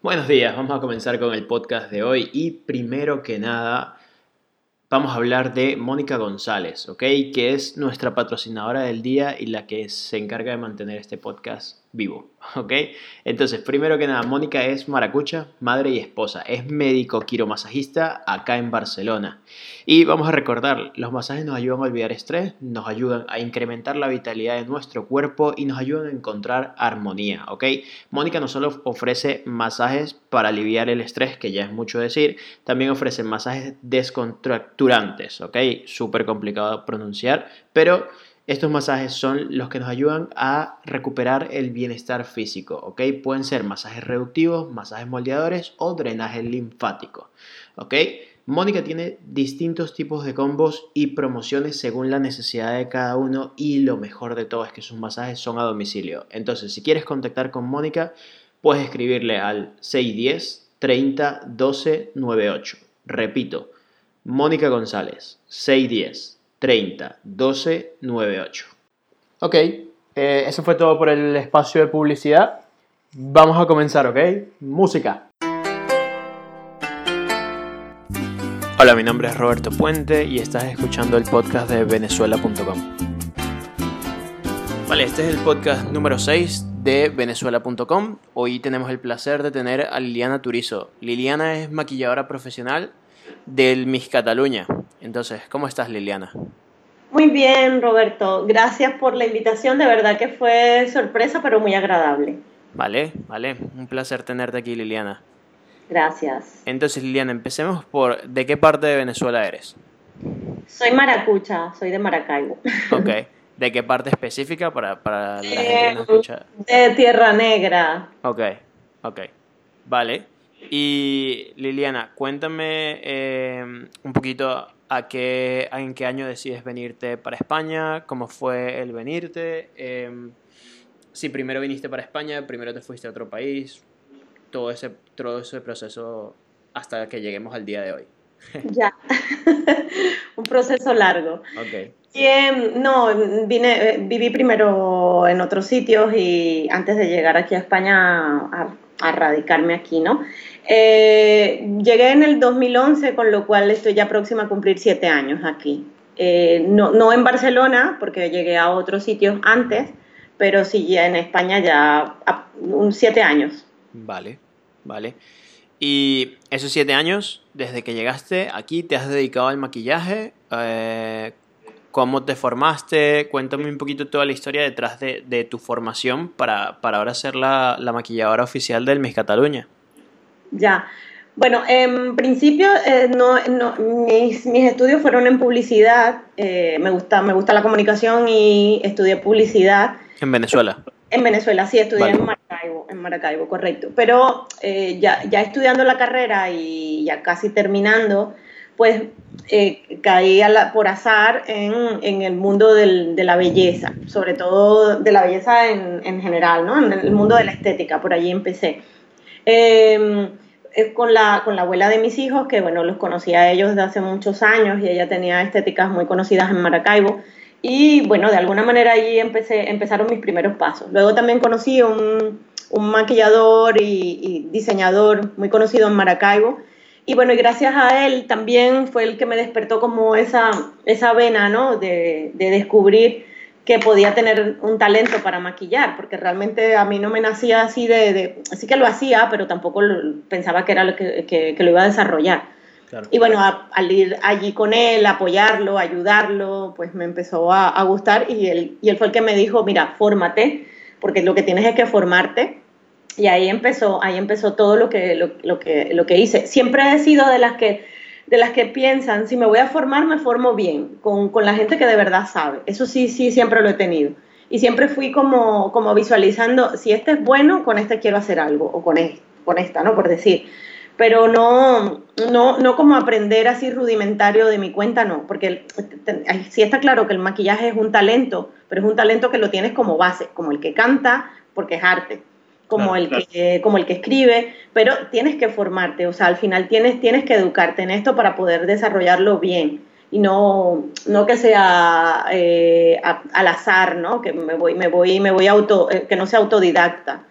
Buenos días, vamos a comenzar con el podcast de hoy y primero que nada vamos a hablar de Mónica González, ¿ok? Que es nuestra patrocinadora del día y la que se encarga de mantener este podcast vivo, ¿ok? Entonces, primero que nada, Mónica es maracucha, madre y esposa, es médico quiromasajista acá en Barcelona. Y vamos a recordar, los masajes nos ayudan a olvidar estrés, nos ayudan a incrementar la vitalidad de nuestro cuerpo y nos ayudan a encontrar armonía, ¿ok? Mónica no solo ofrece masajes para aliviar el estrés, que ya es mucho decir, también ofrece masajes descontracturantes, ¿ok? Súper complicado pronunciar, pero estos masajes son los que nos ayudan a recuperar el bienestar físico, ¿ok? Pueden ser masajes reductivos, masajes moldeadores o drenaje linfático, ¿ok? Mónica tiene distintos tipos de combos y promociones según la necesidad de cada uno y lo mejor de todo es que sus masajes son a domicilio. Entonces, si quieres contactar con Mónica, puedes escribirle al 610 30 12 98. Repito, Mónica González, 610 30 12 98. Ok, eh, eso fue todo por el espacio de publicidad. Vamos a comenzar, ¿ok? Música. Hola, mi nombre es Roberto Puente y estás escuchando el podcast de venezuela.com. Vale, este es el podcast número 6 de venezuela.com. Hoy tenemos el placer de tener a Liliana Turizo. Liliana es maquilladora profesional del Miss Cataluña. Entonces, ¿cómo estás Liliana? Muy bien, Roberto. Gracias por la invitación. De verdad que fue sorpresa, pero muy agradable. Vale, vale. Un placer tenerte aquí, Liliana. Gracias. Entonces, Liliana, empecemos por ¿de qué parte de Venezuela eres? Soy maracucha, soy de Maracaibo. Ok. ¿De qué parte específica para, para la gente que no escucha? De Tierra Negra. Ok, ok. Vale. Y Liliana, cuéntame eh, un poquito a qué, en qué año decides venirte para España, cómo fue el venirte, em, si primero viniste para España, primero te fuiste a otro país, todo ese, todo ese proceso hasta que lleguemos al día de hoy. Ya, un proceso largo. Ok. Bien, no, vine, eh, viví primero en otros sitios y antes de llegar aquí a España a, a radicarme aquí, ¿no? Eh, llegué en el 2011, con lo cual estoy ya próxima a cumplir siete años aquí. Eh, no, en Barcelona, porque llegué a otros sitios antes, pero sí en España ya un siete años. Vale, vale. Y esos siete años, desde que llegaste aquí, te has dedicado al maquillaje. Eh, ¿Cómo te formaste? Cuéntame un poquito toda la historia detrás de, de tu formación para, para ahora ser la, la maquilladora oficial del Miss Cataluña. Ya. Bueno, en principio eh, no, mis, estudios fueron en publicidad. Eh, me, gusta, me gusta la comunicación y estudié publicidad. ¿En Venezuela? En Venezuela, sí, estudié en Maracaibo, en Maracaibo, correcto. Pero eh, ya, ya estudiando la carrera y ya casi terminando, pues caí por azar en, en el mundo del, de la belleza, sobre todo de la belleza en, en general, ¿no? En el mundo de la estética, por allí empecé. Eh, con la, con la abuela de mis hijos, que bueno, los conocía a ellos desde hace muchos años y ella tenía estéticas muy conocidas en Maracaibo. Y bueno, de alguna manera ahí empecé, empezaron mis primeros pasos. Luego también conocí un, un maquillador y, diseñador muy conocido en Maracaibo. Y bueno, y gracias a él también fue el que me despertó como esa, esa vena, ¿no? De, de descubrir que podía tener un talento para maquillar, porque realmente a mí no me nacía así de, sí que lo hacía, pero tampoco pensaba que era lo que, lo iba a desarrollar. Y bueno, al ir allí con él, apoyarlo, ayudarlo, pues me empezó a, gustar y él, y él fue el que me dijo, mira, fórmate, porque lo que tienes es que formarte. Y ahí empezó, ahí empezó todo lo que, lo, que, lo que hice. Siempre he sido de las que de las que piensan, si me voy a formar, me formo bien, con, con, la gente que de verdad sabe. Eso sí, sí, siempre lo he tenido. Y siempre fui como, como visualizando, si este es bueno, con este quiero hacer algo, o con, este, con esta, ¿no? Por decir. Pero no, no, no como aprender así rudimentario de mi cuenta, no, porque sí está claro que el maquillaje es un talento, pero es un talento que lo tienes como base, como el que canta, porque es arte como, el que, como el que escribe, pero tienes que formarte, o sea, al final tienes, tienes que educarte en esto para poder desarrollarlo bien y no, no que sea eh, al azar, ¿no? Que me voy, me voy, me voy auto, eh, que no sea autodidacta.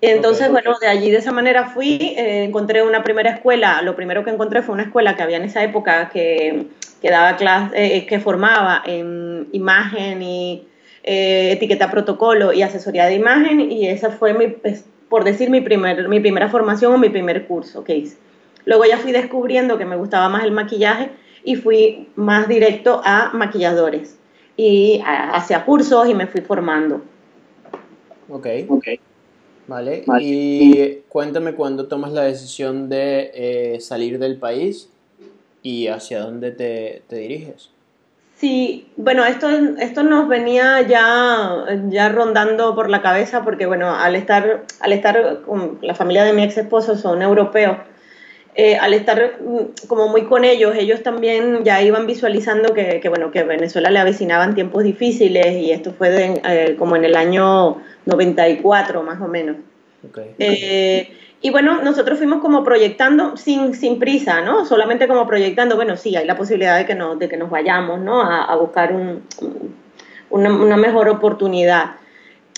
Entonces, bueno, de allí de esa manera fui, eh, encontré una primera escuela, lo primero que encontré fue una escuela que había en esa época que, que daba clase, eh, que formaba en imagen y eh, etiqueta protocolo y asesoría de imagen y esa fue, mi, por decir, mi, primer, mi primera formación o mi primer curso que hice. Luego ya fui descubriendo que me gustaba más el maquillaje y fui más directo a maquilladores y hacia cursos y me fui formando. Ok. okay. Vale. Y cuéntame cuándo tomas la decisión de eh, salir del país y hacia dónde te, te, diriges. Sí, bueno, esto, esto nos venía ya, ya rondando por la cabeza porque, bueno, al estar, al estar con la familia de mi ex esposo son europeos, eh, al estar mm, como muy con ellos, ellos también ya iban visualizando que, que bueno, que Venezuela le avecinaban tiempos difíciles y esto fue eh, como en el año 94 más o menos. Eh, y bueno, nosotros fuimos como proyectando sin, sin prisa, ¿no? Solamente como proyectando, bueno, sí, hay la posibilidad de que, no, de que nos vayamos, ¿no? A, a buscar un, una, una mejor oportunidad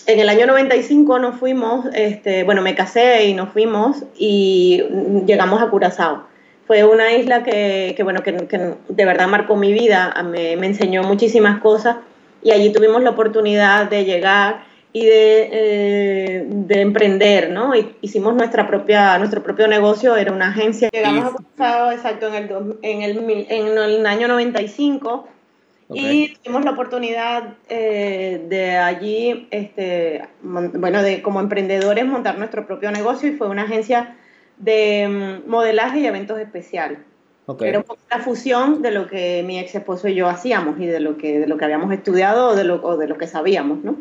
en el año 95 nos fuimos, este, bueno, me casé y nos fuimos y llegamos a Curazao. Fue una isla que, que bueno, que, que, de verdad marcó mi vida, me, me, enseñó muchísimas cosas y allí tuvimos la oportunidad de llegar y de, eh, de emprender, ¿no? Hicimos nuestra propia, nuestro propio negocio, era una agencia. Llegamos a Curazao, exacto, en el, en el, en el año 95 y tuvimos la oportunidad eh, de allí, este, bueno, de como emprendedores montar nuestro propio negocio y fue una agencia de mm, modelaje y eventos especiales. Era un poco la fusión de lo que mi ex esposo y yo hacíamos y de lo que, de lo que habíamos estudiado o de lo, de lo que sabíamos, ¿no?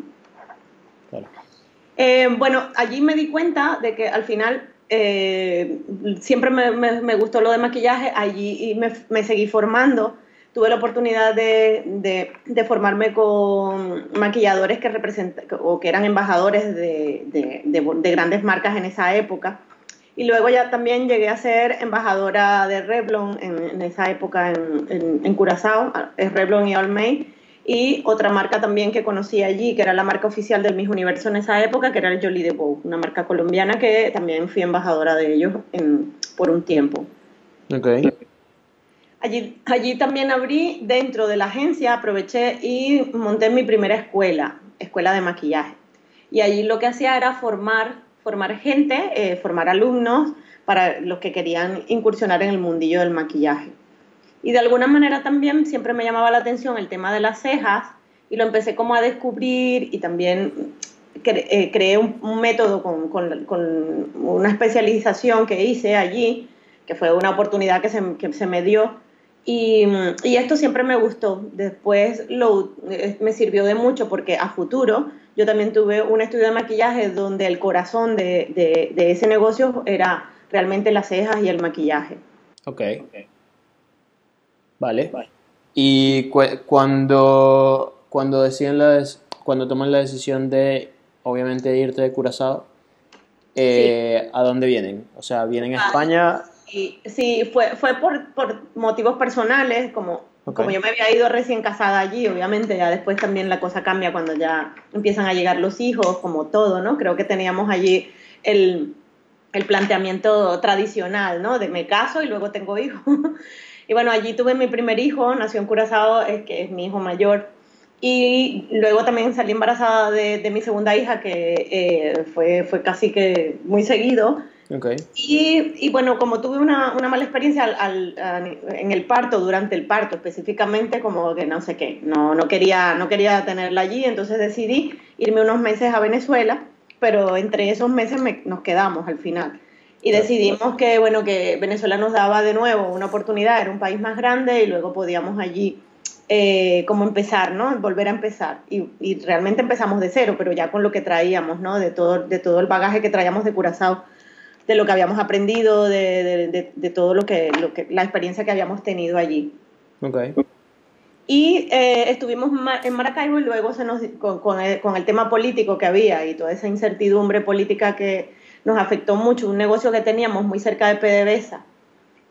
Eh, bueno, allí me di cuenta de que al final eh, siempre me, gustó lo de maquillaje, allí y me, seguí formando tuve la oportunidad de, formarme con maquilladores que representan o que eran embajadores de, de, grandes marcas en esa época. Y luego ya también llegué a ser embajadora de Revlon en, esa época en, en, Curazao, es Revlon y Almay. Y otra marca también que conocí allí, que era la marca oficial del Miss Universo en esa época, que era el Jolie de Vogue, una marca colombiana que también fui embajadora de ellos por un tiempo. Okay. Allí, allí también abrí, dentro de la agencia, aproveché y monté mi primera escuela, escuela de maquillaje. Y allí lo que hacía era formar, formar gente, eh, formar alumnos para los que querían incursionar en el mundillo del maquillaje. Y de alguna manera también siempre me llamaba la atención el tema de las cejas y lo empecé como a descubrir y también eh, creé un, método con, con, con, una especialización que hice allí, que fue una oportunidad que se, que se me dio y, y, esto siempre me gustó. Después lo, eh, me sirvió de mucho porque a futuro yo también tuve un estudio de maquillaje donde el corazón de, de, de ese negocio era realmente las cejas y el maquillaje. Ok. Vale. Y cu cuando, cuando, deciden la cuando toman la decisión de, obviamente, irte de Curazao, eh, ¿a dónde vienen? O sea, ¿vienen a ah, España? sí, fue, fue por, por motivos personales, como, como yo me había ido recién casada allí, obviamente ya después también la cosa cambia cuando ya empiezan a llegar los hijos, como todo, ¿no? Creo que teníamos allí el, el planteamiento tradicional, ¿no? De me caso y luego tengo hijos. y bueno, allí tuve mi primer hijo, nació en Curazao, es que es mi hijo mayor. Y luego también salí embarazada de, de mi segunda hija, que eh, fue, fue casi que muy seguido. Okay. Y, y, bueno, como tuve una, una mala experiencia al, al, en el parto, durante el parto específicamente, como que no sé qué, no, no, quería, no quería tenerla allí, entonces decidí irme unos meses a Venezuela, pero entre esos meses me, nos quedamos al final. Y decidimos que, bueno, que Venezuela nos daba de nuevo una oportunidad, era un país más grande y luego podíamos allí eh, como empezar, ¿no? Volver a empezar. Y, y, realmente empezamos de cero, pero ya con lo que traíamos, ¿no? De todo, de todo el bagaje que traíamos de Curazao de lo que habíamos aprendido, de, de, de, todo lo que, lo que, la experiencia que habíamos tenido allí. Okay. Y eh, estuvimos en Maracaibo y luego se nos, con, con, el, con, el, tema político que había y toda esa incertidumbre política que nos afectó mucho, un negocio que teníamos muy cerca de PDVSA.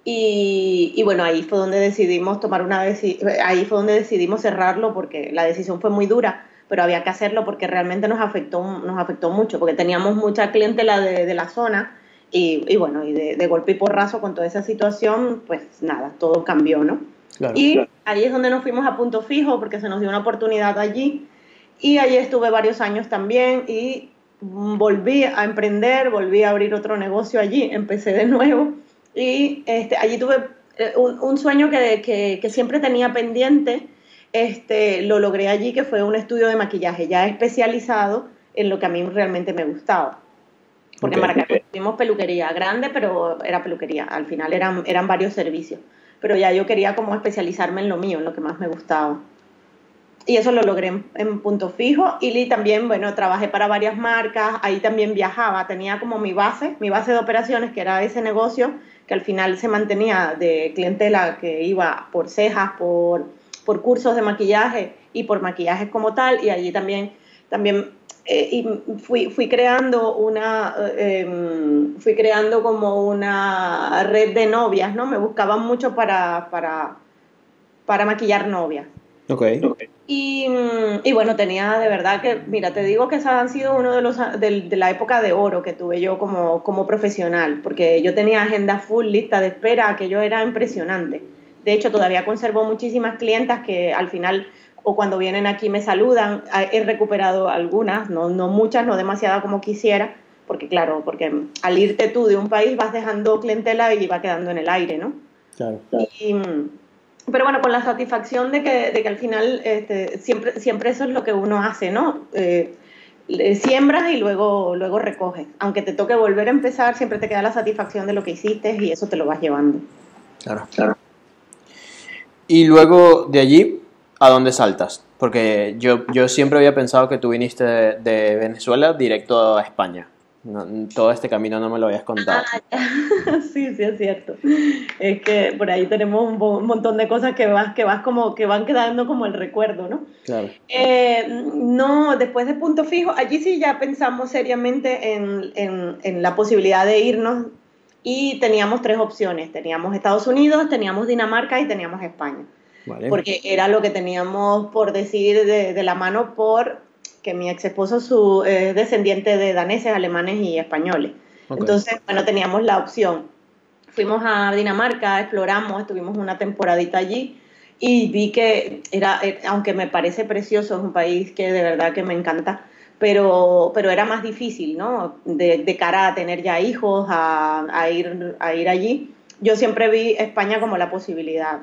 Y, y, bueno, ahí fue donde decidimos tomar una ahí fue donde decidimos cerrarlo porque la decisión fue muy dura, pero había que hacerlo porque realmente nos afectó, nos afectó mucho, porque teníamos mucha clientela de, de la zona y, y bueno, y de, de, golpe y porrazo con toda esa situación, pues nada, todo cambió, ¿no? y ahí es donde nos fuimos a punto fijo porque se nos dio una oportunidad allí y allí estuve varios años también y volví a emprender, volví a abrir otro negocio allí, empecé de nuevo y este, allí tuve eh, un, un sueño que, que, que, siempre tenía pendiente, este, lo logré allí, que fue un estudio de maquillaje ya especializado en lo que a mí realmente me gustaba. Porque okay. en Maracaibo tuvimos peluquería grande, pero era peluquería, al final eran, eran varios servicios. Pero ya yo quería como especializarme en lo mío, en lo que más me gustaba y eso lo logré en, en, punto fijo. Y también, bueno, trabajé para varias marcas, ahí también viajaba, tenía como mi base, mi base de operaciones, que era ese negocio, que al final se mantenía de clientela que iba por cejas, por, por cursos de maquillaje y por maquillajes como tal, y allí también, también eh, fui, fui creando una, eh, fui creando como una red de novias, ¿no? Me buscaban mucho para, para, para maquillar novias. Okay. Y, y, bueno, tenía de verdad que, mira, te digo que esa han sido uno de los de, de, la época de oro que tuve yo como, como profesional, porque yo tenía agenda full, lista de espera, que yo era impresionante. De hecho, todavía conservo muchísimas clientas que al final o cuando vienen aquí me saludan. He recuperado algunas, no, no muchas, no demasiadas como quisiera, porque claro, porque al irte tú de un país vas dejando clientela y va quedando en el aire, ¿no? Claro. Y, pero bueno, con la satisfacción de que, de que al final este, siempre, siempre eso es lo que uno hace, ¿no? Eh, siembras y luego, luego recoges. Aunque te toque volver a empezar, siempre te queda la satisfacción de lo que hiciste y eso te lo vas llevando. Claro, claro. Y luego de allí, ¿a dónde saltas? Porque yo, yo siempre había pensado que tú viniste de, de Venezuela directo a España. No, todo este camino no me lo habías contado. Ah, sí, sí, es cierto. Es que por ahí tenemos un, un, montón de cosas que vas, que vas como, que van quedando como el recuerdo, ¿no? Claro. Eh, no, después de punto fijo, allí sí ya pensamos seriamente en, en, en, la posibilidad de irnos y teníamos tres opciones. Teníamos Estados Unidos, teníamos Dinamarca y teníamos España. Vale. Porque era lo que teníamos por decir de, de la mano por que mi ex esposo su, es descendiente de daneses, alemanes y españoles. Okay. Entonces, bueno, teníamos la opción. Fuimos a Dinamarca, exploramos, estuvimos una temporadita allí y vi que era, eh, aunque me parece precioso, es un país que de verdad que me encanta, pero, pero era más difícil, ¿no? De, de cara a tener ya hijos, a, a, ir, a ir allí. Yo siempre vi España como la posibilidad.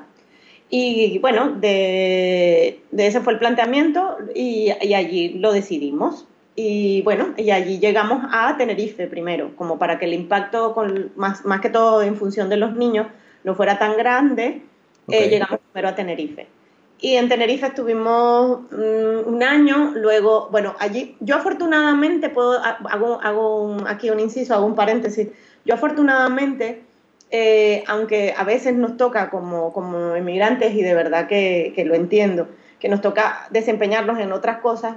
Y bueno, de, de, ese fue el planteamiento y, y, allí lo decidimos. Y bueno, y allí llegamos a Tenerife primero, como para que el impacto, con, más, más que todo en función de los niños, no fuera tan grande, eh, okay. eh, llegamos primero a Tenerife. Y en Tenerife estuvimos um, un año, luego, bueno, allí, yo afortunadamente puedo, hago, hago un, aquí un inciso, hago un paréntesis, yo afortunadamente eh, aunque a veces nos toca como, como inmigrantes, y de verdad que, que, lo entiendo, que nos toca desempeñarnos en otras cosas,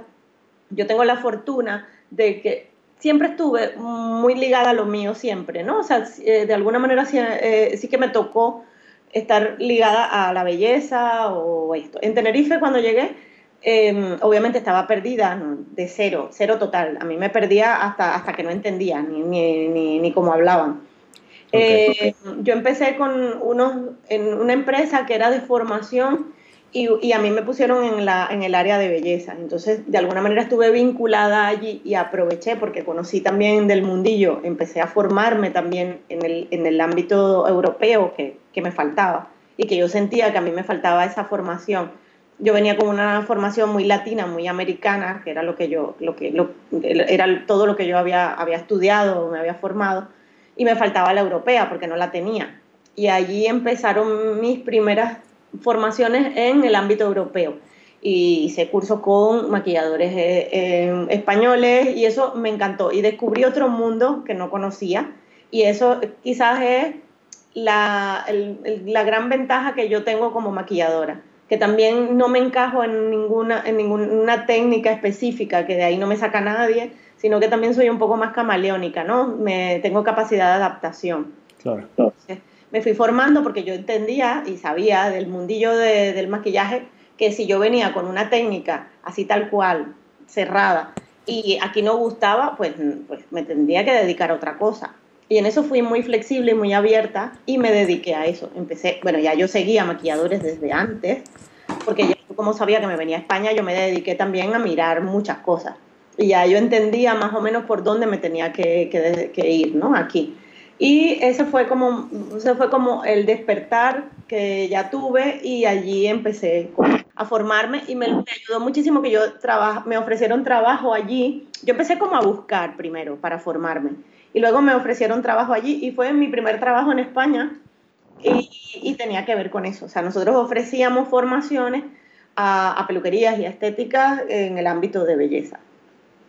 yo tengo la fortuna de que siempre estuve muy ligada a lo mío, siempre, ¿no? O sea, eh, de alguna manera sí, eh, sí, que me tocó estar ligada a la belleza o esto. En Tenerife cuando llegué, eh, obviamente estaba perdida de cero, cero total. A mí me perdía hasta, hasta que no entendía ni, ni, ni, ni cómo hablaban. Okay. Eh, yo empecé con unos, en una empresa que era de formación y, y, a mí me pusieron en, la, en el área de belleza. Entonces, de alguna manera estuve vinculada allí y aproveché porque conocí también del mundillo, empecé a formarme también en el, en el ámbito europeo que, que me faltaba y que yo sentía que a mí me faltaba esa formación. Yo venía con una formación muy latina, muy americana, que era lo que yo, lo que, lo, era todo lo que yo había, había estudiado, me había formado y me faltaba la europea porque no la tenía. Y allí empezaron mis primeras formaciones en el ámbito europeo. Y hice cursos con maquilladores eh, eh, españoles y eso me encantó. Y descubrí otro mundo que no conocía. Y eso quizás es la, el, la gran ventaja que yo tengo como maquilladora que también no me encajo en ninguna, en ninguna técnica específica, que de ahí no me saca nadie, sino que también soy un poco más camaleónica, ¿no? Me, tengo capacidad de adaptación. Claro. Entonces, me fui formando porque yo entendía y sabía del mundillo de, del maquillaje que si yo venía con una técnica así tal cual, cerrada y aquí no gustaba, pues, pues me tendría que dedicar a otra cosa. Y en eso fui muy flexible y muy abierta y me dediqué a eso. Empecé, bueno, ya yo seguía maquilladores desde antes, porque ya como sabía que me venía a España, yo me dediqué también a mirar muchas cosas. Y ya yo entendía más o menos por dónde me tenía que, que, ir, ¿no? Aquí. Y ese fue, como, ese fue como el despertar que ya tuve y allí empecé a formarme y me, ayudó muchísimo que yo me ofrecieron trabajo allí. Yo empecé como a buscar primero para formarme y luego me ofrecieron trabajo allí y fue mi primer trabajo en España y, tenía que ver con eso. O sea, nosotros ofrecíamos formaciones a, peluquerías y a estéticas en el ámbito de belleza.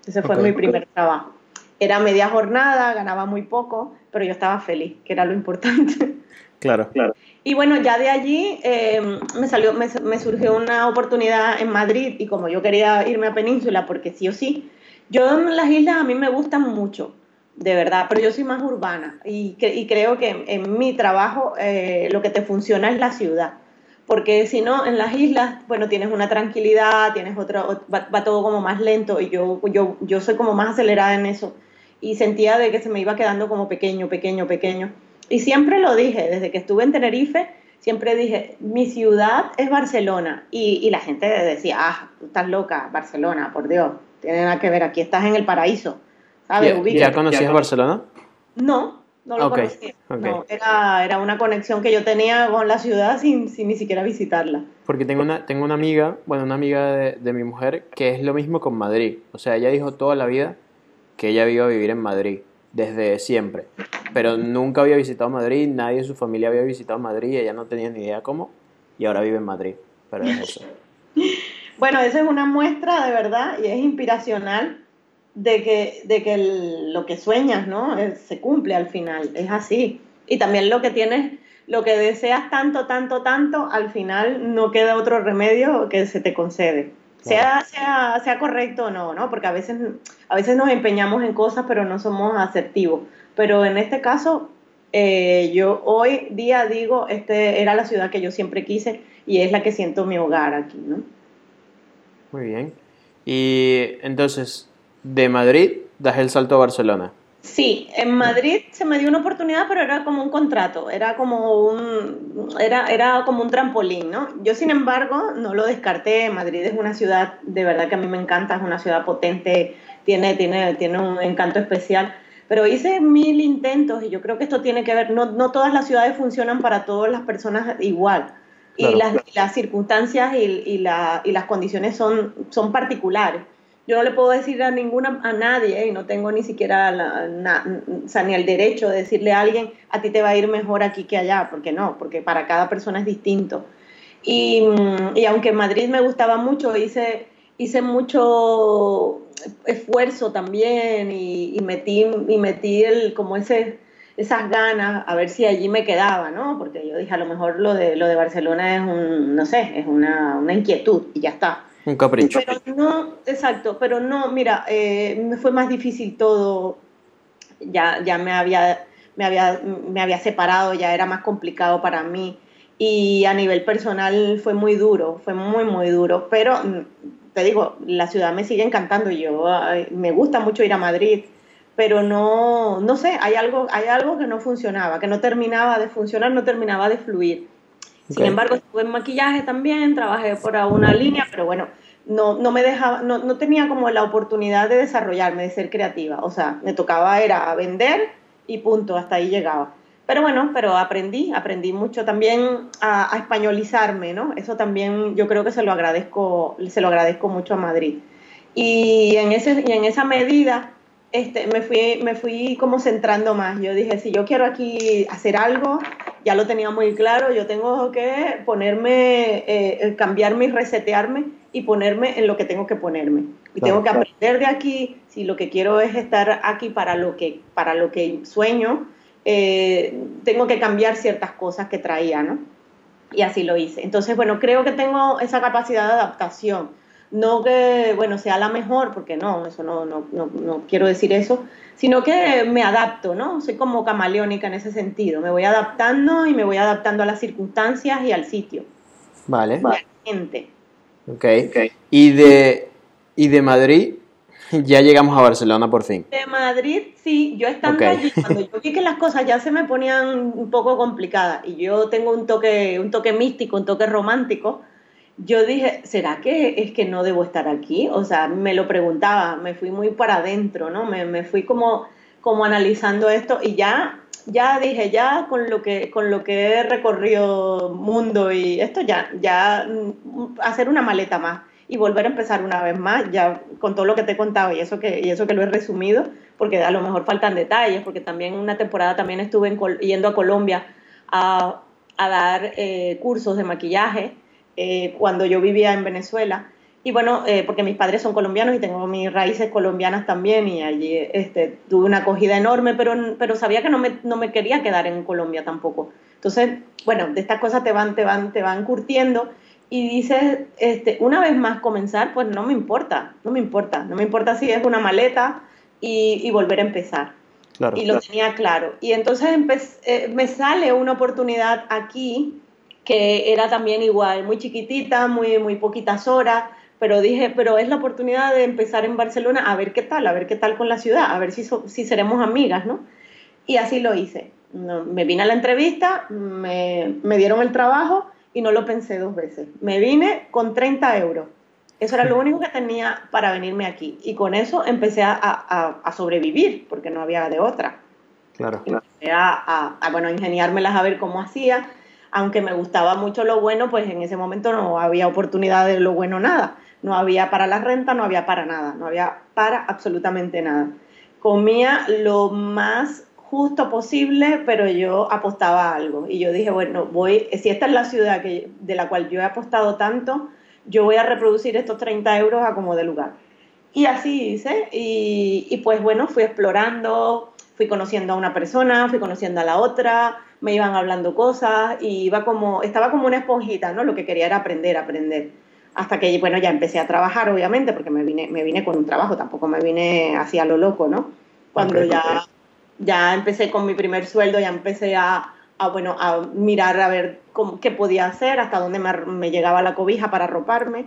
Ese fue mi primer trabajo. Era media jornada, ganaba muy poco, pero yo estaba feliz, que era lo importante. Claro, claro. Y bueno, ya de allí em, me, salió, me, me, surgió una oportunidad en Madrid y como yo quería irme a Península, porque sí o sí, yo en las islas a mí me gustan mucho, de verdad, pero yo soy más urbana y, y creo que en, mi trabajo eh, lo que te funciona es la ciudad. Porque si no, en las islas, bueno, tienes una tranquilidad, tienes otro, va, todo como más lento y yo, yo, yo soy como más acelerada en eso. Y sentía de que se me iba quedando como pequeño, pequeño, pequeño. Y siempre lo dije, desde que estuve en Tenerife, siempre dije, mi ciudad es Barcelona. Y, y la gente decía, ah, tú estás loca, Barcelona, por Dios, tiene nada que ver, aquí estás en el paraíso. ¿Ya, conocías Barcelona? No, no lo conocía. No, era, era, una conexión que yo tenía con la ciudad sin, sin, ni siquiera visitarla. Porque tengo una, tengo una amiga, bueno, una amiga de, de, mi mujer que es lo mismo con Madrid. O sea, ella dijo toda la vida que ella iba a vivir en Madrid, desde siempre. Pero nunca había visitado Madrid, nadie de su familia había visitado Madrid, ella no tenía ni idea cómo, y ahora vive en Madrid. Pero es eso. bueno, esa es una muestra de verdad y es inspiracional de que, de que lo que sueñas, ¿no? se cumple al final, es así. Y también lo que tienes, lo que deseas tanto, tanto, tanto, al final no queda otro remedio que se te concede. Sea, sea, sea correcto o no, ¿no? Porque a veces, a veces nos empeñamos en cosas, pero no somos asertivos. Pero en este caso, eh, yo hoy día digo, este era la ciudad que yo siempre quise y es la que siento mi hogar aquí, ¿no? Muy bien. Y entonces, de Madrid das el salto a Barcelona. Sí, en Madrid se me dio una oportunidad, pero era como un contrato, era como un, era, era como un trampolín, ¿no? Yo, sin embargo, no lo descarté. Madrid es una ciudad, de verdad que a mí me encanta, es una ciudad potente, tiene, tiene, tiene un encanto especial. Pero hice mil intentos y yo creo que esto tiene que ver, no, no todas las ciudades funcionan para todas las personas igual. y, las, las, circunstancias y, y, la, y las condiciones son, son particulares yo no le puedo decir a ninguna a nadie y no tengo ni siquiera ni el derecho de decirle a alguien a ti te va a ir mejor aquí que allá porque no porque para cada persona es distinto. Y, mm, y aunque Madrid me gustaba mucho hice hice mucho esfuerzo también y, y metí y metí el como ese esas ganas a ver si allí me quedaba no porque yo dije a lo mejor lo de lo de Barcelona es un no sé es una, una inquietud y ya está. Un capricho. Pero no, exacto, pero no, mira, eh, me fue más difícil todo, ya, ya me, había, me, había, me había separado, ya era más complicado para mí. Y a nivel personal fue muy duro, fue muy, muy duro, pero mm, te digo, la ciudad me sigue encantando, yo me gusta mucho ir a Madrid, pero no, no sé, hay algo, hay algo que no funcionaba, que no terminaba de funcionar, no terminaba de fluir. Sin embargo, estuve en maquillaje también, trabajé por una línea, pero bueno, no, no me dejaba, no, no, tenía como la oportunidad de desarrollarme, de ser creativa. O sea, me tocaba era vender y punto, hasta ahí llegaba. Pero bueno, pero aprendí, aprendí mucho también a, españolizarme, ¿no? Eso también yo creo que se lo agradezco, se lo agradezco mucho a Madrid. Y en, ese, y en esa medida este, me, fui, me fui como centrando más. Yo dije, si yo quiero aquí hacer algo, ya lo tenía muy claro, yo tengo que ponerme, eh, cambiarme y resetearme y ponerme en lo que tengo que ponerme. Y tengo que aprender de aquí, si lo que quiero es estar aquí para lo que, para lo que sueño, eh, tengo que cambiar ciertas cosas que traía, ¿no? Y así lo hice. Entonces, bueno, creo que tengo esa capacidad de adaptación no que, bueno, sea la mejor, porque no, eso no, no, no, quiero decir eso, sino que me adapto, ¿no? Soy como camaleónica en ese sentido, me voy adaptando y me voy adaptando a las circunstancias y al sitio. Vale. Y a la gente. Okay. ok. Y de, ¿Y de Madrid? Ya llegamos a Barcelona por fin. De Madrid, sí, yo estando allí, cuando yo vi que las cosas ya se me ponían un poco complicadas y yo tengo un toque, un toque místico, un toque romántico, yo dije, ¿será que es que no debo estar aquí? O sea, me lo preguntaba, me fui muy para adentro, ¿no? Me, me fui como, como analizando esto y ya ya dije, ya con lo que, con lo que he recorrido mundo y esto ya, ya mm, hacer una maleta más y volver a empezar una vez más, ya con todo lo que te he contado y eso que, y eso que lo he resumido, porque a lo mejor faltan detalles, porque también una temporada también estuve yendo a Colombia a, a dar eh, cursos de maquillaje eh, cuando yo vivía en Venezuela y bueno, eh, porque mis padres son colombianos y tengo mis raíces colombianas también y allí este, tuve una acogida enorme, pero, pero sabía que no me, no me quería quedar en Colombia tampoco. Entonces, bueno, de estas cosas te van, te van, te van curtiendo y dices, este, una vez más comenzar, pues no me importa, no me importa, no me importa si es una maleta y, y volver a empezar. Claro, y lo tenía claro. Y entonces eh, me sale una oportunidad aquí que era también igual, muy chiquitita, muy, muy poquitas horas, pero dije, pero es la oportunidad de empezar en Barcelona a ver qué tal, a ver qué tal con la ciudad, a ver si, si seremos amigas, ¿no? Y así lo hice. me vine a la entrevista, me, me, dieron el trabajo y no lo pensé dos veces. Me vine con 30 euros. Eso era lo único que tenía para venirme aquí. Y con eso empecé a, a, a sobrevivir, porque no había de otra. Claro. Empecé a, a, bueno, ingeniármelas a ver cómo hacía. Aunque me gustaba mucho lo bueno, pues en ese momento no había oportunidad de lo bueno nada no había para la renta, no había para nada, no había para absolutamente nada. Comía lo más justo posible, pero yo apostaba a algo. Y yo dije, bueno, voy, si esta es la ciudad de la cual yo he apostado tanto, yo voy a reproducir estos 30 euros a como de lugar. Y así hice, y, y pues bueno, fui explorando, fui conociendo a una persona, fui conociendo a la otra, me iban hablando cosas, y iba como, estaba como una esponjita, ¿no? Lo que quería era aprender, aprender hasta que, bueno, ya empecé a trabajar, obviamente, porque me vine, me vine con un trabajo, tampoco me vine así a lo loco, ¿no? Cuando ya, ya empecé con mi primer sueldo, ya empecé a, a bueno, a mirar a ver cómo, qué podía hacer, hasta dónde me, me llegaba la cobija para arroparme.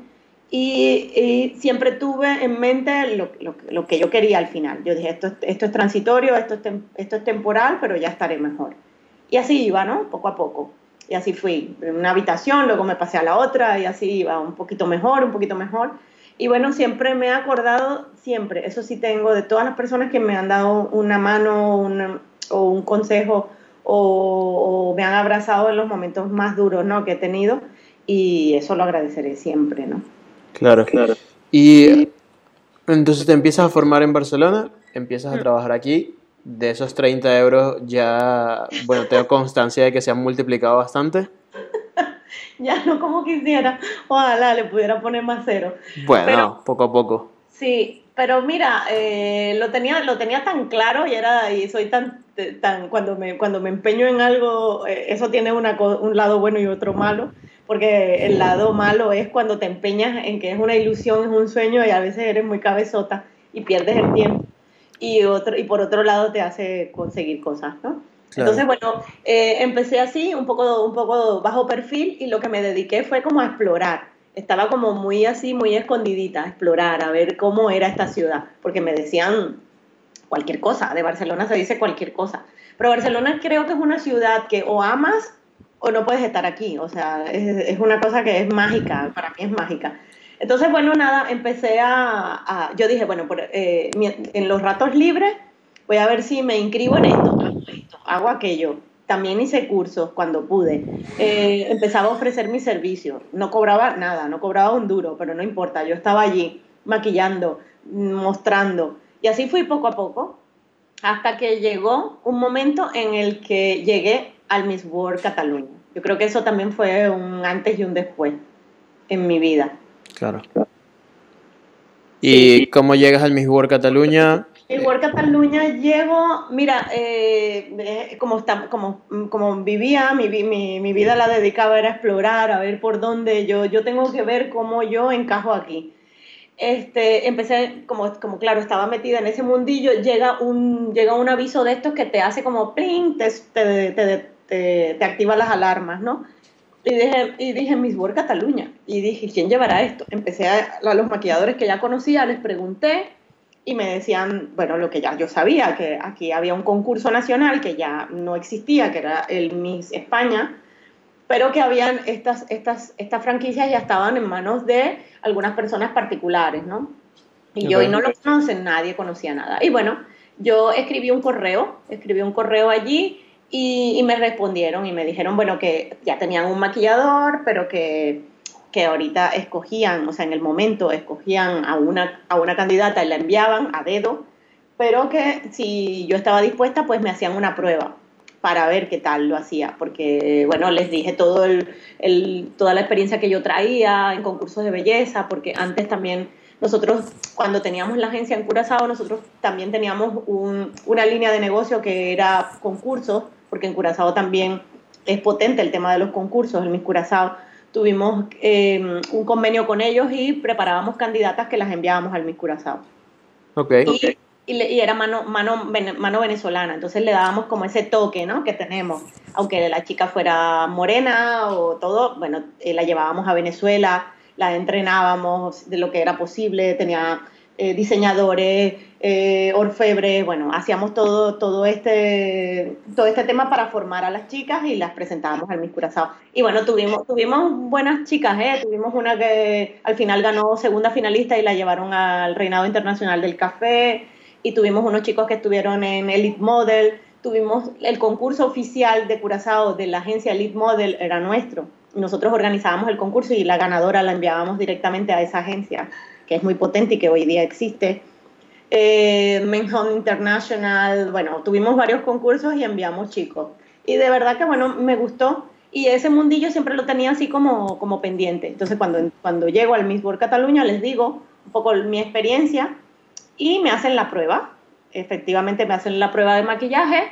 Y, y, siempre tuve en mente lo, lo, lo, que yo quería al final. Yo dije, esto, esto es transitorio, esto es, esto es temporal, pero ya estaré mejor. Y así iba, ¿no? Poco a poco. Y así fui, en una habitación, luego me pasé a la otra y así iba un poquito mejor, un poquito mejor. Y bueno, siempre me he acordado, siempre, eso sí tengo, de todas las personas que me han dado una mano o un consejo o, me han abrazado en los momentos más duros ¿no? que he tenido y eso lo agradeceré siempre, ¿no? Claro, claro. Y entonces te empiezas a formar en Barcelona, empiezas a mm. trabajar aquí de esos 30 euros ya, bueno, tengo constancia de que se han multiplicado bastante. ya no como quisiera, ojalá le pudiera poner más cero. Bueno, poco a poco. Sí, pero mira, eh, lo, tenía, lo tenía tan claro y, era, y soy tan, tan cuando, me, cuando me empeño en algo, eh, eso tiene una, un lado bueno y otro malo, porque el lado malo es cuando te empeñas en que es una ilusión, es un sueño y a veces eres muy cabezota y pierdes el tiempo y, otro, y por otro lado te hace conseguir cosas, ¿no? Entonces, bueno, eh, empecé así, un poco, un poco bajo perfil y lo que me dediqué fue como a explorar. Estaba como muy así, muy escondidita, a explorar, a ver cómo era esta ciudad, porque me decían cualquier cosa, de Barcelona se dice cualquier cosa, pero Barcelona creo que es una ciudad que o amas o no puedes estar aquí, o sea, es, es una cosa que es mágica, para mí es mágica. Entonces, bueno, nada, empecé a, yo dije, bueno, eh, en los ratos libres voy a ver si me inscribo en esto, hago aquello. También hice cursos cuando pude. Eh, empezaba a ofrecer mi servicio. No cobraba nada, no cobraba un duro, pero no importa. Yo estaba allí maquillando, mostrando. Y así fui poco a poco, hasta que llegó un momento en el que llegué al Miss World Cataluña. Yo creo que eso también fue un antes y un después en mi vida. Claro. ¿Y cómo llegas al Miss World Cataluña? Miss World Cataluña llego, mira, eh, eh, como, como, como vivía, mi, mi, mi, vida la dedicaba a explorar, a ver por dónde yo, yo tengo que ver cómo yo encajo aquí. Este, empecé, como, como claro, estaba metida en ese mundillo, llega un, llega un aviso de estos que te hace como pling, te, te, te, te activa las alarmas, ¿no? Y dije, y dije Miss World Cataluña. Y dije, ¿quién llevará esto? Empecé a, a los maquilladores que ya conocía, les pregunté y me decían, bueno, lo que ya yo sabía, que aquí había un concurso nacional que ya no existía, que era el Miss España, pero que habían estas, estas, estas franquicias ya estaban en manos de algunas personas particulares, ¿no? Y yo, y no lo conocen, nadie conocía nada. Y bueno, yo escribí un correo, escribí un correo allí y, y me respondieron y me dijeron, bueno, que ya tenían un maquillador, pero que que ahorita escogían, o sea, en el momento escogían a una, a una candidata y la enviaban a dedo, pero que si yo estaba dispuesta, pues me hacían una prueba para ver qué tal lo hacía, porque, bueno, les dije todo el, el, toda la experiencia que yo traía en concursos de belleza, porque antes también nosotros, cuando teníamos la agencia en Curazao, nosotros también teníamos un, una línea de negocio que era concursos, porque en Curazao también es potente el tema de los concursos, el Miss Curazao tuvimos eh, un convenio con ellos y preparábamos candidatas que las enviábamos al Miss Curazao. Okay. Y, y, era mano, mano, mano venezolana, entonces le dábamos como ese toque ¿no? que tenemos. Aunque la chica fuera morena o todo, bueno, eh, la llevábamos a Venezuela, la entrenábamos de lo que era posible, tenía eh, diseñadores, eh, orfebres, bueno, hacíamos todo, todo, este, todo este tema para formar a las chicas y las presentábamos al Miss Curazao. Y bueno, tuvimos, tuvimos buenas chicas, ¿eh? tuvimos una que al final ganó segunda finalista y la llevaron al Reinado Internacional del Café, y tuvimos unos chicos que estuvieron en Elite Model, tuvimos el concurso oficial de Curazao de la agencia Elite Model, era nuestro. Nosotros organizábamos el concurso y la ganadora la enviábamos directamente a esa agencia que es muy potente y que hoy día existe. Eh, International, bueno, tuvimos varios concursos y enviamos chicos. Y de verdad que, bueno, me gustó. Y ese mundillo siempre lo tenía así como, como pendiente. Entonces, cuando, cuando llego al Miss World Cataluña, les digo un poco mi experiencia y me hacen la prueba. Efectivamente, me hacen la prueba de maquillaje.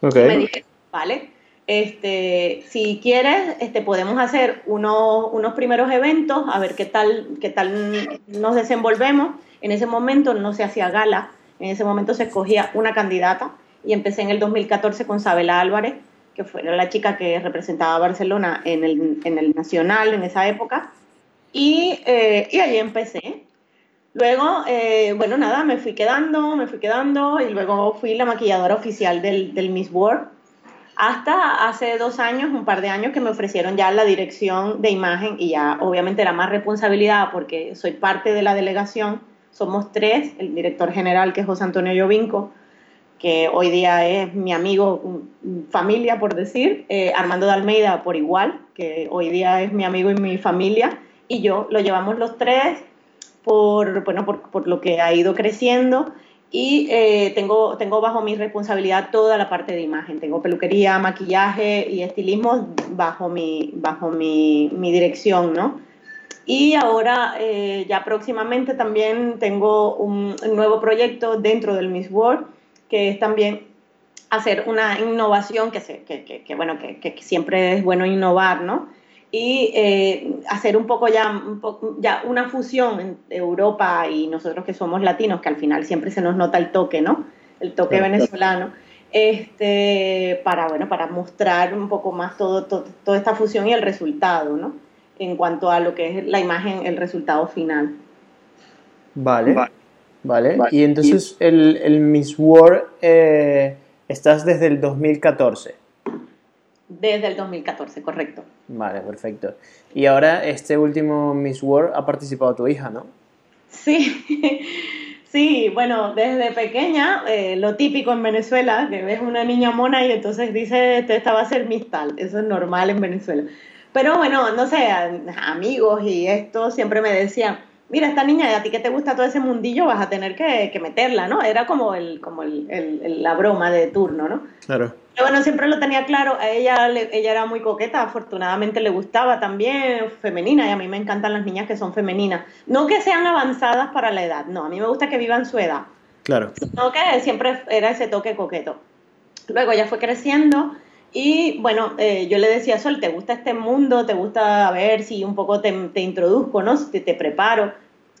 Okay. Y me dije, vale, este, si quieres, este, podemos hacer unos, unos primeros eventos, a ver qué tal, qué tal nos desenvolvemos. En ese momento no se hacía gala, en ese momento se escogía una candidata y empecé en el 2014 con Sabela Álvarez, que fue la chica que representaba a Barcelona en el, en el Nacional en esa época. Y, eh, y ahí empecé. Luego, eh, bueno, nada, me fui quedando, me fui quedando y luego fui la maquilladora oficial del, del Miss World hasta hace dos años, un par de años, que me ofrecieron ya la dirección de imagen y ya obviamente era más responsabilidad porque soy parte de la delegación. Somos tres, el director general que es José Antonio Llovinco, que hoy día es mi amigo, familia por decir, eh, Armando de Almeida por igual, que hoy día es mi amigo y mi familia, y yo lo llevamos los tres por, bueno, por, por lo que ha ido creciendo y eh, tengo, tengo bajo mi responsabilidad toda la parte de imagen. Tengo peluquería, maquillaje y estilismo bajo mi, bajo mi, mi dirección, ¿no? Y ahora, eh, ya próximamente también tengo un, nuevo proyecto dentro del Miss World, que es también hacer una innovación, que, se, que, que, bueno, que, siempre es bueno innovar, ¿no? Y eh, hacer un poco ya, un poco, ya una fusión entre Europa y nosotros que somos latinos, que al final siempre se nos nota el toque, ¿no? El toque claro. venezolano, este, para, bueno, para mostrar un poco más todo, todo, toda esta fusión y el resultado, ¿no? En cuanto a lo que es la imagen, el resultado final. Vale, vale. vale. vale. Y entonces y... El, el, Miss World, eh, estás desde el 2014. Desde el 2014, correcto. Vale, perfecto. Y ahora este último Miss World ha participado tu hija, ¿no? Sí, sí, bueno, desde pequeña, eh, lo típico en Venezuela, que ves una niña mona y entonces dice, esta va a ser Miss tal, eso es normal en Venezuela. Pero bueno, no sé, amigos y esto siempre me decían, mira, esta niña, a ti que te gusta todo ese mundillo, vas a tener que, que meterla, ¿no? Era como, el, como el, el, la broma de turno, ¿no? Claro. Pero bueno, siempre lo tenía claro, a ella, le, ella era muy coqueta, afortunadamente le gustaba también, femenina, y a mí me encantan las niñas que son femeninas. No que sean avanzadas para la edad, no, a mí me gusta que vivan su edad. Claro. Sino que siempre era ese toque coqueto. Luego ella fue creciendo y bueno, eh, yo le decía, Sol, ¿te gusta este mundo? ¿Te gusta a ver si un poco te, te introduzco, ¿no? Te, te preparo.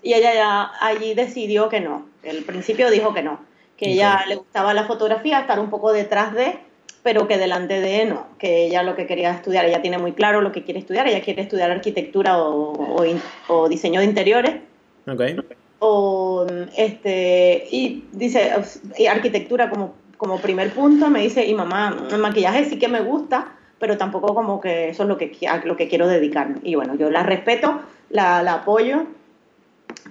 Y ella ya allí decidió que no. El principio dijo que no, que okay. ella le gustaba la fotografía, estar un poco detrás de, pero que delante de no, que ella lo que quería estudiar, ella tiene muy claro lo que quiere estudiar, ella quiere estudiar arquitectura o, o, diseño de interiores. Okay. O, este, y dice, y arquitectura como, como primer punto, me dice, y mamá, el maquillaje sí que me gusta, pero tampoco como que eso es lo que, lo que quiero dedicarme. Y bueno, yo la respeto, la, la apoyo,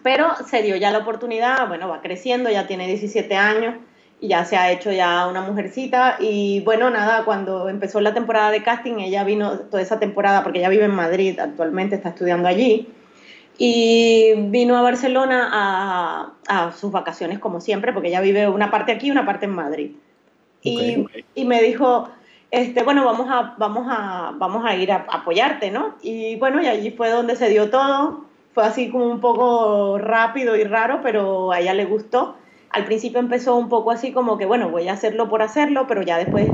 pero se dio ya la oportunidad, bueno, va creciendo, ya tiene 17 años y ya se ha hecho ya una mujercita. Y bueno, nada, cuando empezó la temporada de casting, ella vino toda esa temporada porque ella vive en Madrid actualmente, está estudiando allí. Y vino a Barcelona a, a sus vacaciones como siempre, porque ella vive una parte aquí y una parte en Madrid. y, y, me dijo, este, bueno, vamos a, vamos, a, vamos a ir a apoyarte, ¿no? Y bueno, y allí fue donde se dio todo, fue así como un poco rápido y raro, pero a ella le gustó al principio empezó un poco así como que, bueno, voy a hacerlo por hacerlo, pero ya después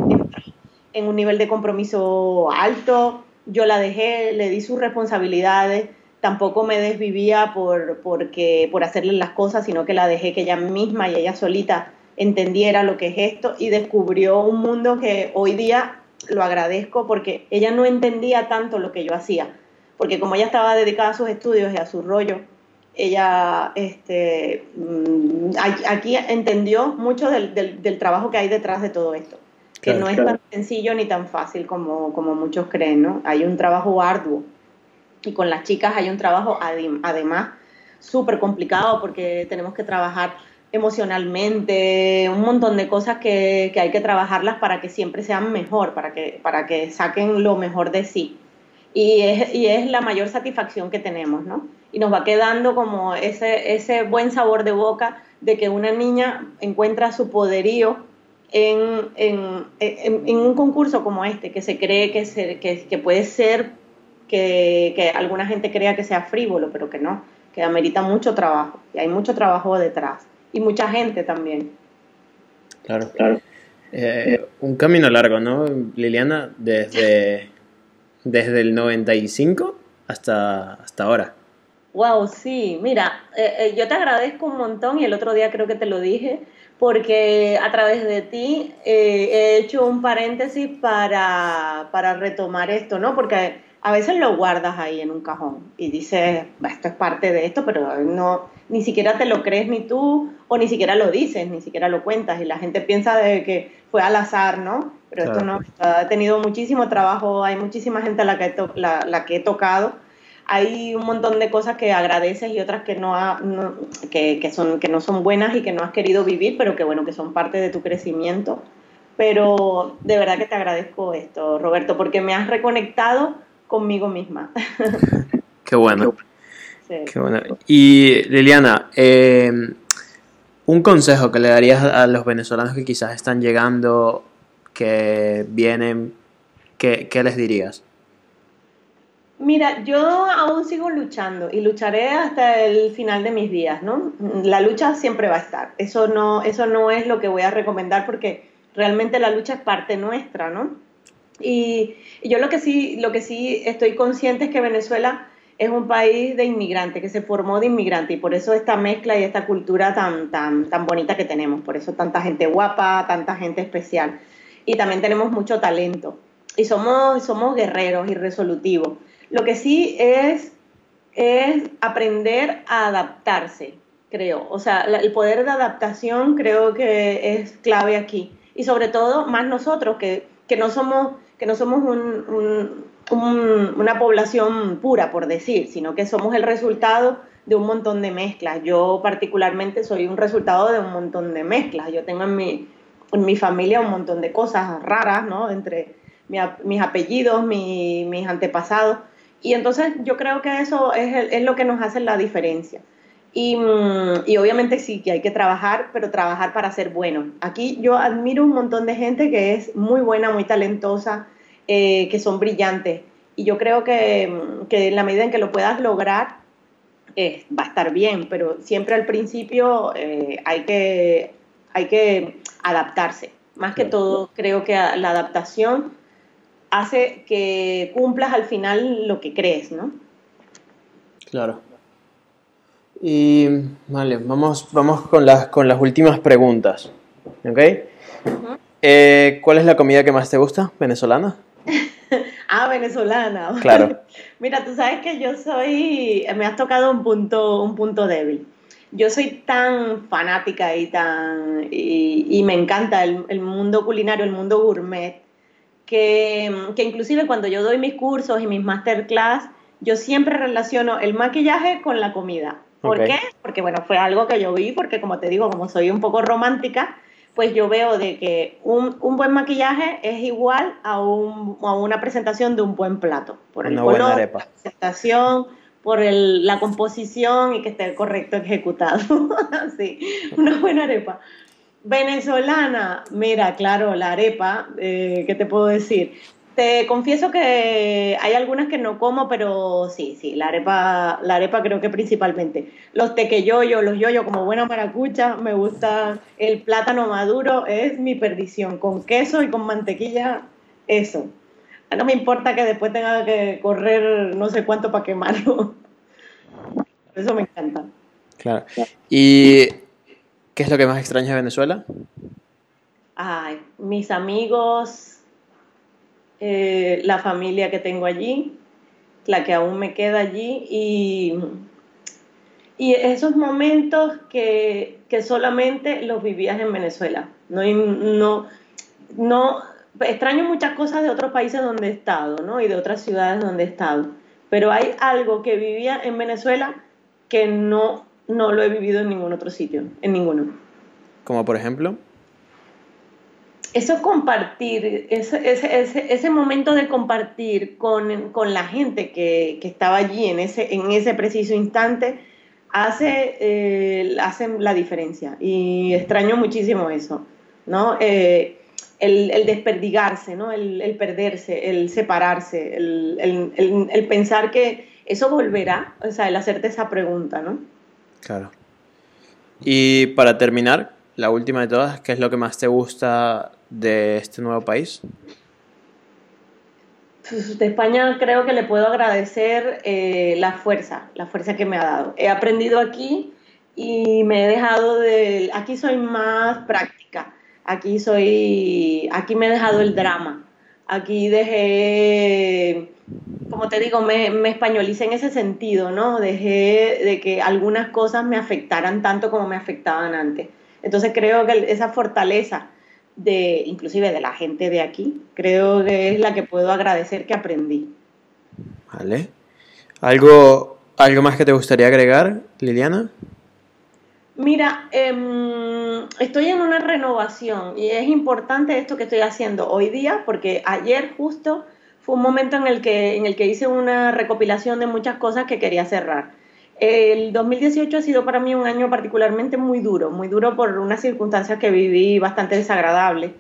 en un nivel de compromiso alto, yo la dejé, le di sus responsabilidades, tampoco me desvivía por, porque, por hacerle las cosas, sino que la dejé que ella misma y ella solita entendiera lo que es esto y descubrió un mundo que hoy día lo agradezco porque ella no entendía tanto lo que yo hacía, porque como ella estaba dedicada a sus estudios y a su rollo, ella este, mm, aquí entendió mucho del, del, trabajo que hay detrás de todo esto, que no es tan sencillo ni tan fácil como, como muchos creen, ¿no? Hay un trabajo arduo y con las chicas hay un trabajo además súper complicado porque tenemos que trabajar emocionalmente, un montón de cosas que, que, hay que trabajarlas para que siempre sean mejor, para que, para que saquen lo mejor de sí. Y es, y es la mayor satisfacción que tenemos, ¿no? Y nos va quedando como ese, ese buen sabor de boca de que una niña encuentra su poderío en, en, en, un concurso como este, que se cree que, se, que, que puede ser que, que, alguna gente crea que sea frívolo, pero que no, que amerita mucho trabajo, y hay mucho trabajo detrás, y mucha gente también. Claro, claro. Eh, un camino largo, ¿no, Liliana? Desde, desde el 95 hasta, hasta ahora. Wow, sí, mira, eh, eh, yo te agradezco un montón y el otro día creo que te lo dije, porque a través de ti eh, he hecho un paréntesis para, para, retomar esto, ¿no? Porque a veces lo guardas ahí en un cajón y dices, esto es parte de esto, pero no, ni siquiera te lo crees ni tú, o ni siquiera lo dices, ni siquiera lo cuentas, y la gente piensa de que fue al azar, ¿no? Pero esto no, ha tenido muchísimo trabajo, hay muchísima gente a la que, la, la que he tocado hay un montón de cosas que agradeces y otras que no, que, son, que no son buenas y que no has querido vivir, pero que bueno, que son parte de tu crecimiento. Pero de verdad que te agradezco esto, Roberto, porque me has reconectado conmigo misma. Qué bueno. Qué bueno. Y Liliana, em, un consejo que le darías a los venezolanos que quizás están llegando, que vienen, ¿qué, qué les dirías? Mira, yo aún sigo luchando y lucharé hasta el final de mis días, ¿no? La lucha siempre va a estar. Eso no, eso no es lo que voy a recomendar porque realmente la lucha es parte nuestra, ¿no? Y, yo lo que sí, lo que sí estoy consciente es que Venezuela es un país de inmigrantes, que se formó de inmigrantes y por eso esta mezcla y esta cultura tan, tan, tan bonita que tenemos, por eso tanta gente guapa, tanta gente especial. Y también tenemos mucho talento y somos, somos guerreros y resolutivos. Lo que sí es, es aprender a adaptarse, creo. O sea, el poder de adaptación creo que es clave aquí. Y sobre todo, más nosotros, que, que no somos, que no somos un, un, una población pura, por decir, sino que somos el resultado de un montón de mezclas. Yo particularmente soy un resultado de un montón de mezclas. Yo tengo en mi, en mi familia un montón de cosas raras, ¿no? Entre mis apellidos, mis antepasados. Y entonces yo creo que eso es, es lo que nos hace la diferencia. Y, mm, y, obviamente sí que hay que trabajar, pero trabajar para ser bueno. Aquí yo admiro un montón de gente que es muy buena, muy talentosa, eh, que son brillantes. Y yo creo que, mm, que, en la medida en que lo puedas lograr, eh, va a estar bien, pero siempre al principio eh, hay, que, hay que adaptarse. Más que todo, creo que la adaptación hace que cumplas al final lo que crees, ¿no? Claro. Y vale, vamos, vamos con, las, con las últimas preguntas. ¿Ok? Eh, ¿Cuál es la comida que más te gusta? ¿Venezolana? ah, venezolana. Claro. Mira, tú sabes que yo soy, me has tocado un punto, un punto débil. Yo soy tan fanática y tan y, me encanta el, el, mundo culinario, el mundo gourmet, que, que inclusive cuando yo doy mis cursos y mis masterclass, yo siempre relaciono el maquillaje con la comida. ¿Por qué? Porque bueno, fue algo que yo vi, porque como te digo, como soy un poco romántica, pues yo veo de que un, un buen maquillaje es igual a, un, a, una presentación de un buen plato. Por el color, la presentación, por el, la composición y que esté correcto ejecutado. sí, una buena arepa. Venezolana, mira, claro, la arepa, eh, ¿qué te puedo decir? Te confieso que hay algunas que no como, pero sí, sí, la arepa, la arepa creo que principalmente. Los tequeyoyos, los yoyos como buena maracucha, me gusta el plátano maduro, es mi perdición. Con queso y con mantequilla, eso. No me importa que después tenga que correr no sé cuánto para quemarlo. Eso me encanta. Claro. ¿Y qué es lo que más extraña de Venezuela? Ay, mis amigos, eh, la familia que tengo allí, la que aún me queda allí y, y esos momentos que, que, solamente los vivías en Venezuela. No, no, no, extraño muchas cosas de otros países donde he estado ¿no? y de otras ciudades donde he estado, pero hay algo que vivía en Venezuela que no, no lo he vivido en ningún otro sitio, en ninguno. Como por ejemplo eso compartir, ese, ese, ese, momento de compartir con, con la gente que, que, estaba allí en ese, en ese preciso instante, hace, eh, hace la diferencia. Y extraño muchísimo eso, ¿no? Eh, el, el, desperdigarse, ¿no? El, el, perderse, el separarse, el, el, pensar que eso volverá, o sea, el hacerte esa pregunta, ¿no? Claro. Y para terminar, la última de todas, ¿qué es lo que más te gusta de este nuevo país? Pues, de España creo que le puedo agradecer eh, la fuerza, la fuerza que me ha dado. He aprendido aquí y me he dejado de... Aquí soy más práctica, aquí soy... Aquí me he dejado el drama, aquí dejé... Como te digo, me, me españolicé en ese sentido, ¿no? Dejé de que algunas cosas me afectaran tanto como me afectaban antes. Entonces creo que esa fortaleza de, inclusive de la gente de aquí, creo que es la que puedo agradecer que aprendí. Vale. ¿Algo, algo más que te gustaría agregar, Liliana? Mira, em, estoy en una renovación y es importante esto que estoy haciendo hoy día porque ayer justo fue un momento en el que, en el que hice una recopilación de muchas cosas que quería cerrar. El 2018 ha sido para mí un año particularmente muy duro, muy duro por unas circunstancias que viví bastante desagradables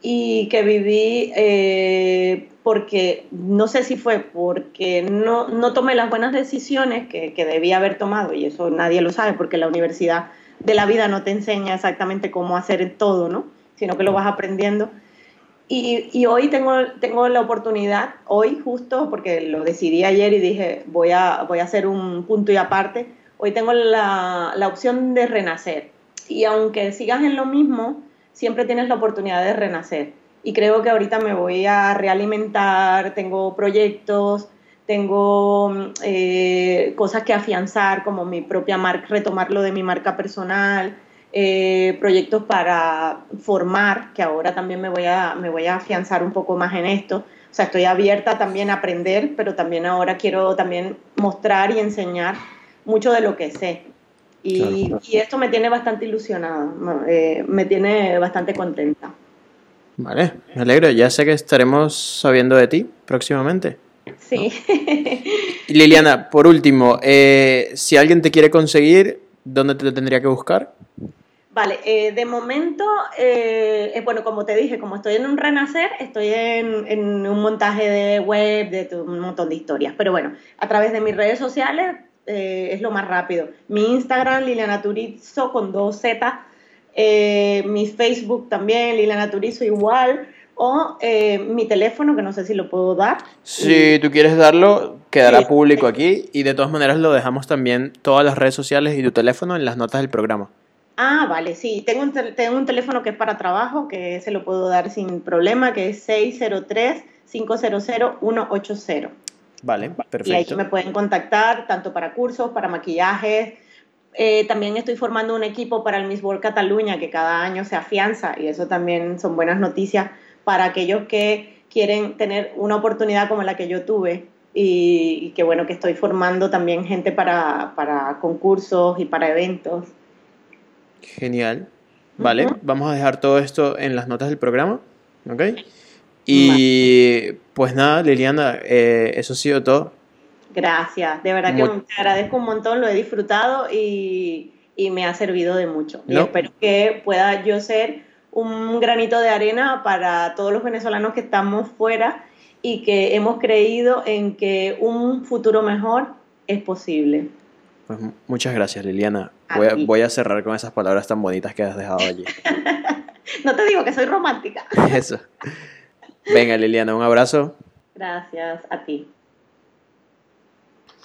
y que viví eh, porque, no sé si fue porque no, no tomé las buenas decisiones que, que, debía haber tomado, y eso nadie lo sabe porque la universidad de la vida no te enseña exactamente cómo hacer todo, ¿no? sino que lo vas aprendiendo. Y, hoy tengo, tengo la oportunidad, hoy justo, porque lo decidí ayer y dije, voy a, voy a hacer un punto y aparte, hoy tengo la, la opción de renacer. Y aunque sigas en lo mismo, siempre tienes la oportunidad de renacer. Y creo que ahorita me voy a realimentar, tengo proyectos, tengo eh, cosas que afianzar, como mi propia marca, retomarlo de mi marca personal, eh, proyectos para formar, que ahora también me voy, a, me voy a afianzar un poco más en esto. O sea, estoy abierta también a aprender, pero también ahora quiero también mostrar y enseñar mucho de lo que sé. Y, y esto me tiene bastante ilusionada, eh, me tiene bastante contenta. Vale, me alegro. Ya sé que estaremos sabiendo de ti próximamente. Sí. Liliana, por último, eh, si alguien te quiere conseguir, ¿dónde te tendría que buscar? Vale, eh, de momento, eh, eh, bueno, como te dije, como estoy en un renacer, estoy en, un montaje de web, de un montón de historias. Pero bueno, a través de mis redes sociales es lo más rápido. Mi Instagram, Liliana Turizo, con dos Z. mi Facebook también, Liliana Turizo, igual. O mi teléfono, que no sé si lo puedo dar. Si tú quieres darlo, quedará público aquí. Y de todas maneras lo dejamos también todas las redes sociales y tu teléfono en las notas del programa. Ah, vale, sí. Tengo un, tengo un teléfono que es para trabajo, que se lo puedo dar sin problema, que es 603-500-180. Vale, perfecto. Y ahí me pueden contactar tanto para cursos, para maquillajes. Eh, también estoy formando un equipo para el Miss World Cataluña que cada año se afianza y eso también son buenas noticias para aquellos que quieren tener una oportunidad como la que yo tuve y, que bueno que estoy formando también gente para, para concursos y para eventos. Genial. Vale, vamos a dejar todo esto en las notas del programa, ¿ok? Y pues nada, Liliana, eh, eso ha sido todo. Gracias, de verdad que te agradezco un montón, lo he disfrutado y, y me ha servido de mucho. Y espero que pueda yo ser un granito de arena para todos los venezolanos que estamos fuera y que hemos creído en que un futuro mejor es posible. Pues muchas gracias, Liliana. Voy a, cerrar con esas palabras tan bonitas que has dejado allí. no te digo que soy romántica. Eso. Venga, Liliana, un abrazo. Gracias a ti.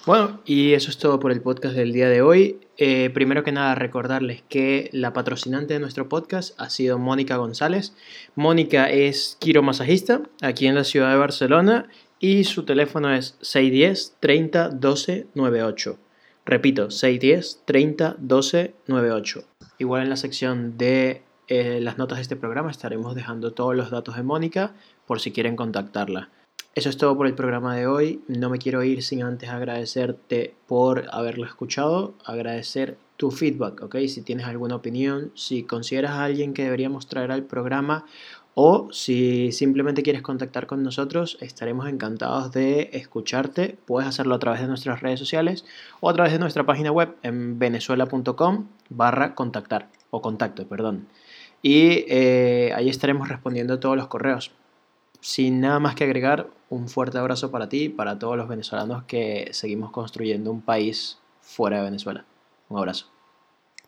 Bueno, y eso es todo por el podcast del día de hoy. Eh, primero que nada, recordarles que la patrocinante de nuestro podcast ha sido Mónica González. Mónica es quiromasajista aquí en la ciudad de Barcelona y su teléfono es 610 30 12 98. Repito, 610 30 12 98. Igual en la sección de eh, las notas de este programa estaremos dejando todos los datos de Mónica por si quieren contactarla. Eso es todo por el programa de hoy. No me quiero ir sin antes agradecerte por haberlo escuchado, agradecer tu feedback, ¿ok? Si tienes alguna opinión, si consideras a alguien que deberíamos traer al programa o si simplemente quieres contactar con nosotros, estaremos encantados de escucharte. Puedes hacerlo a través de nuestras redes sociales o a través de nuestra página web en venezuela.com barra contactar o contacto, perdón. Y eh, ahí estaremos respondiendo todos los correos. Sin nada más que agregar, un fuerte abrazo para ti y para todos los venezolanos que seguimos construyendo un país fuera de Venezuela. Un abrazo.